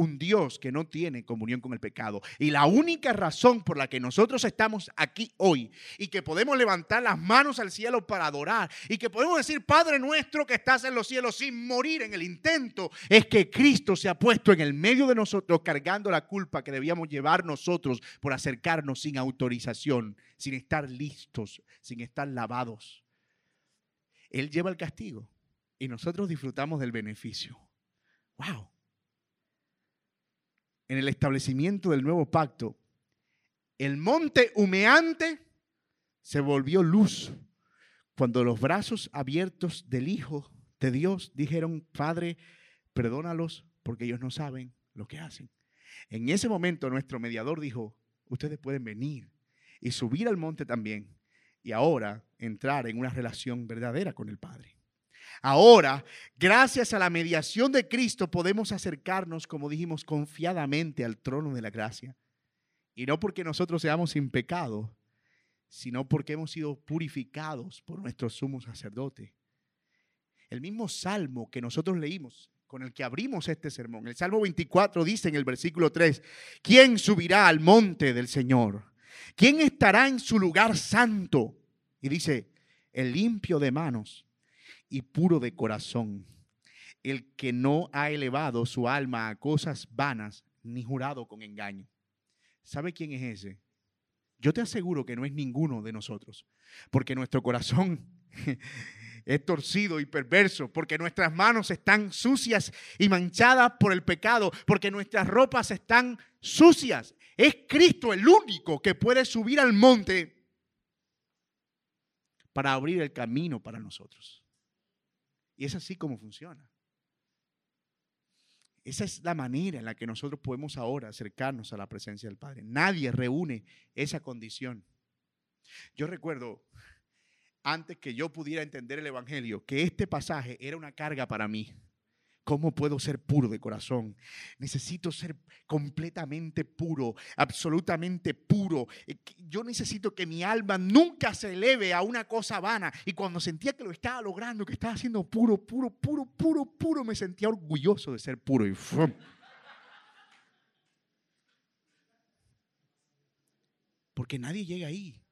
un Dios que no tiene comunión con el pecado. Y la única razón por la que nosotros estamos aquí hoy y que podemos levantar las manos al cielo para adorar y que podemos decir, Padre nuestro que estás en los cielos sin morir en el intento, es que Cristo se ha puesto en el medio de nosotros cargando la culpa que debíamos llevar nosotros por acercarnos sin autorización, sin estar listos, sin estar lavados. Él lleva el castigo y nosotros disfrutamos del beneficio. ¡Wow! En el establecimiento del nuevo pacto, el monte humeante se volvió luz cuando los brazos abiertos del Hijo de Dios dijeron, Padre, perdónalos porque ellos no saben lo que hacen. En ese momento nuestro mediador dijo, ustedes pueden venir y subir al monte también y ahora entrar en una relación verdadera con el Padre. Ahora, gracias a la mediación de Cristo, podemos acercarnos, como dijimos, confiadamente al trono de la gracia. Y no porque nosotros seamos sin pecado, sino porque hemos sido purificados por nuestro sumo sacerdote. El mismo salmo que nosotros leímos, con el que abrimos este sermón, el Salmo 24 dice en el versículo 3, ¿quién subirá al monte del Señor? ¿Quién estará en su lugar santo? Y dice, el limpio de manos y puro de corazón, el que no ha elevado su alma a cosas vanas ni jurado con engaño. ¿Sabe quién es ese? Yo te aseguro que no es ninguno de nosotros, porque nuestro corazón es torcido y perverso, porque nuestras manos están sucias y manchadas por el pecado, porque nuestras ropas están sucias. Es Cristo el único que puede subir al monte para abrir el camino para nosotros. Y es así como funciona. Esa es la manera en la que nosotros podemos ahora acercarnos a la presencia del Padre. Nadie reúne esa condición. Yo recuerdo, antes que yo pudiera entender el Evangelio, que este pasaje era una carga para mí. ¿Cómo puedo ser puro de corazón? Necesito ser completamente puro, absolutamente puro. Eh, yo necesito que mi alma nunca se eleve a una cosa vana. Y cuando sentía que lo estaba logrando, que estaba haciendo puro, puro, puro, puro, puro, me sentía orgulloso de ser puro. Y Porque nadie llega ahí.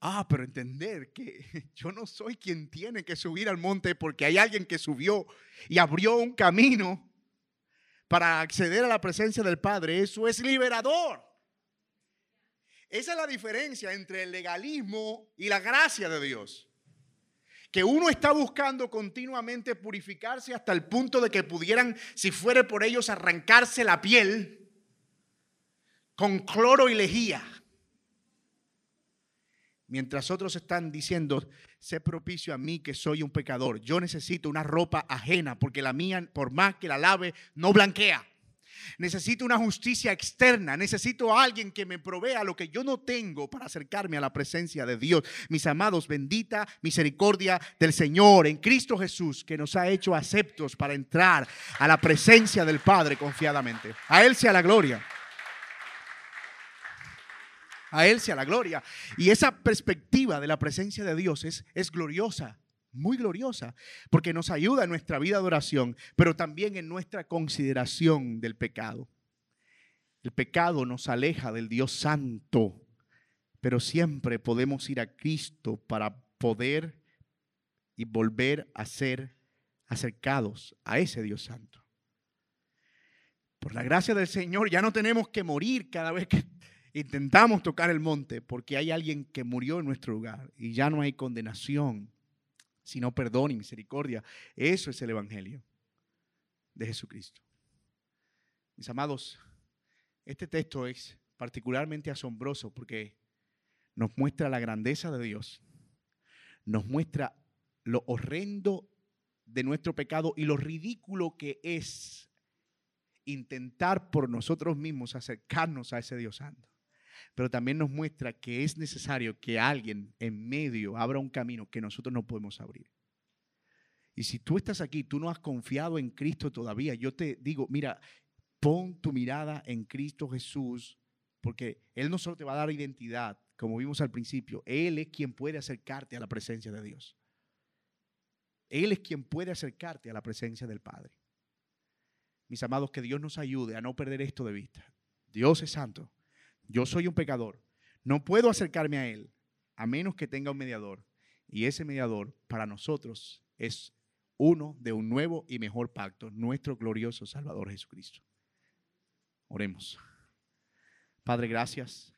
Ah, pero entender que yo no soy quien tiene que subir al monte porque hay alguien que subió y abrió un camino para acceder a la presencia del Padre. Eso es liberador. Esa es la diferencia entre el legalismo y la gracia de Dios. Que uno está buscando continuamente purificarse hasta el punto de que pudieran, si fuere por ellos, arrancarse la piel con cloro y lejía Mientras otros están diciendo, sé propicio a mí que soy un pecador. Yo necesito una ropa ajena porque la mía, por más que la lave, no blanquea. Necesito una justicia externa. Necesito a alguien que me provea lo que yo no tengo para acercarme a la presencia de Dios. Mis amados, bendita misericordia del Señor en Cristo Jesús que nos ha hecho aceptos para entrar a la presencia del Padre confiadamente. A Él sea la gloria. A Él sea la gloria. Y esa perspectiva de la presencia de Dios es, es gloriosa, muy gloriosa, porque nos ayuda en nuestra vida de oración, pero también en nuestra consideración del pecado. El pecado nos aleja del Dios santo, pero siempre podemos ir a Cristo para poder y volver a ser acercados a ese Dios santo. Por la gracia del Señor ya no tenemos que morir cada vez que intentamos tocar el monte porque hay alguien que murió en nuestro lugar y ya no hay condenación, sino perdón y misericordia. Eso es el Evangelio de Jesucristo. Mis amados, este texto es particularmente asombroso porque nos muestra la grandeza de Dios, nos muestra lo horrendo de nuestro pecado y lo ridículo que es intentar por nosotros mismos acercarnos a ese Dios santo pero también nos muestra que es necesario que alguien en medio abra un camino que nosotros no podemos abrir. Y si tú estás aquí, tú no has confiado en Cristo todavía, yo te digo, mira, pon tu mirada en Cristo Jesús, porque Él no solo te va a dar identidad, como vimos al principio, Él es quien puede acercarte a la presencia de Dios. Él es quien puede acercarte a la presencia del Padre. Mis amados, que Dios nos ayude a no perder esto de vista. Dios es santo. Yo soy un pecador. No puedo acercarme a Él a menos que tenga un mediador. Y ese mediador para nosotros es uno de un nuevo y mejor pacto, nuestro glorioso Salvador Jesucristo. Oremos. Padre, gracias.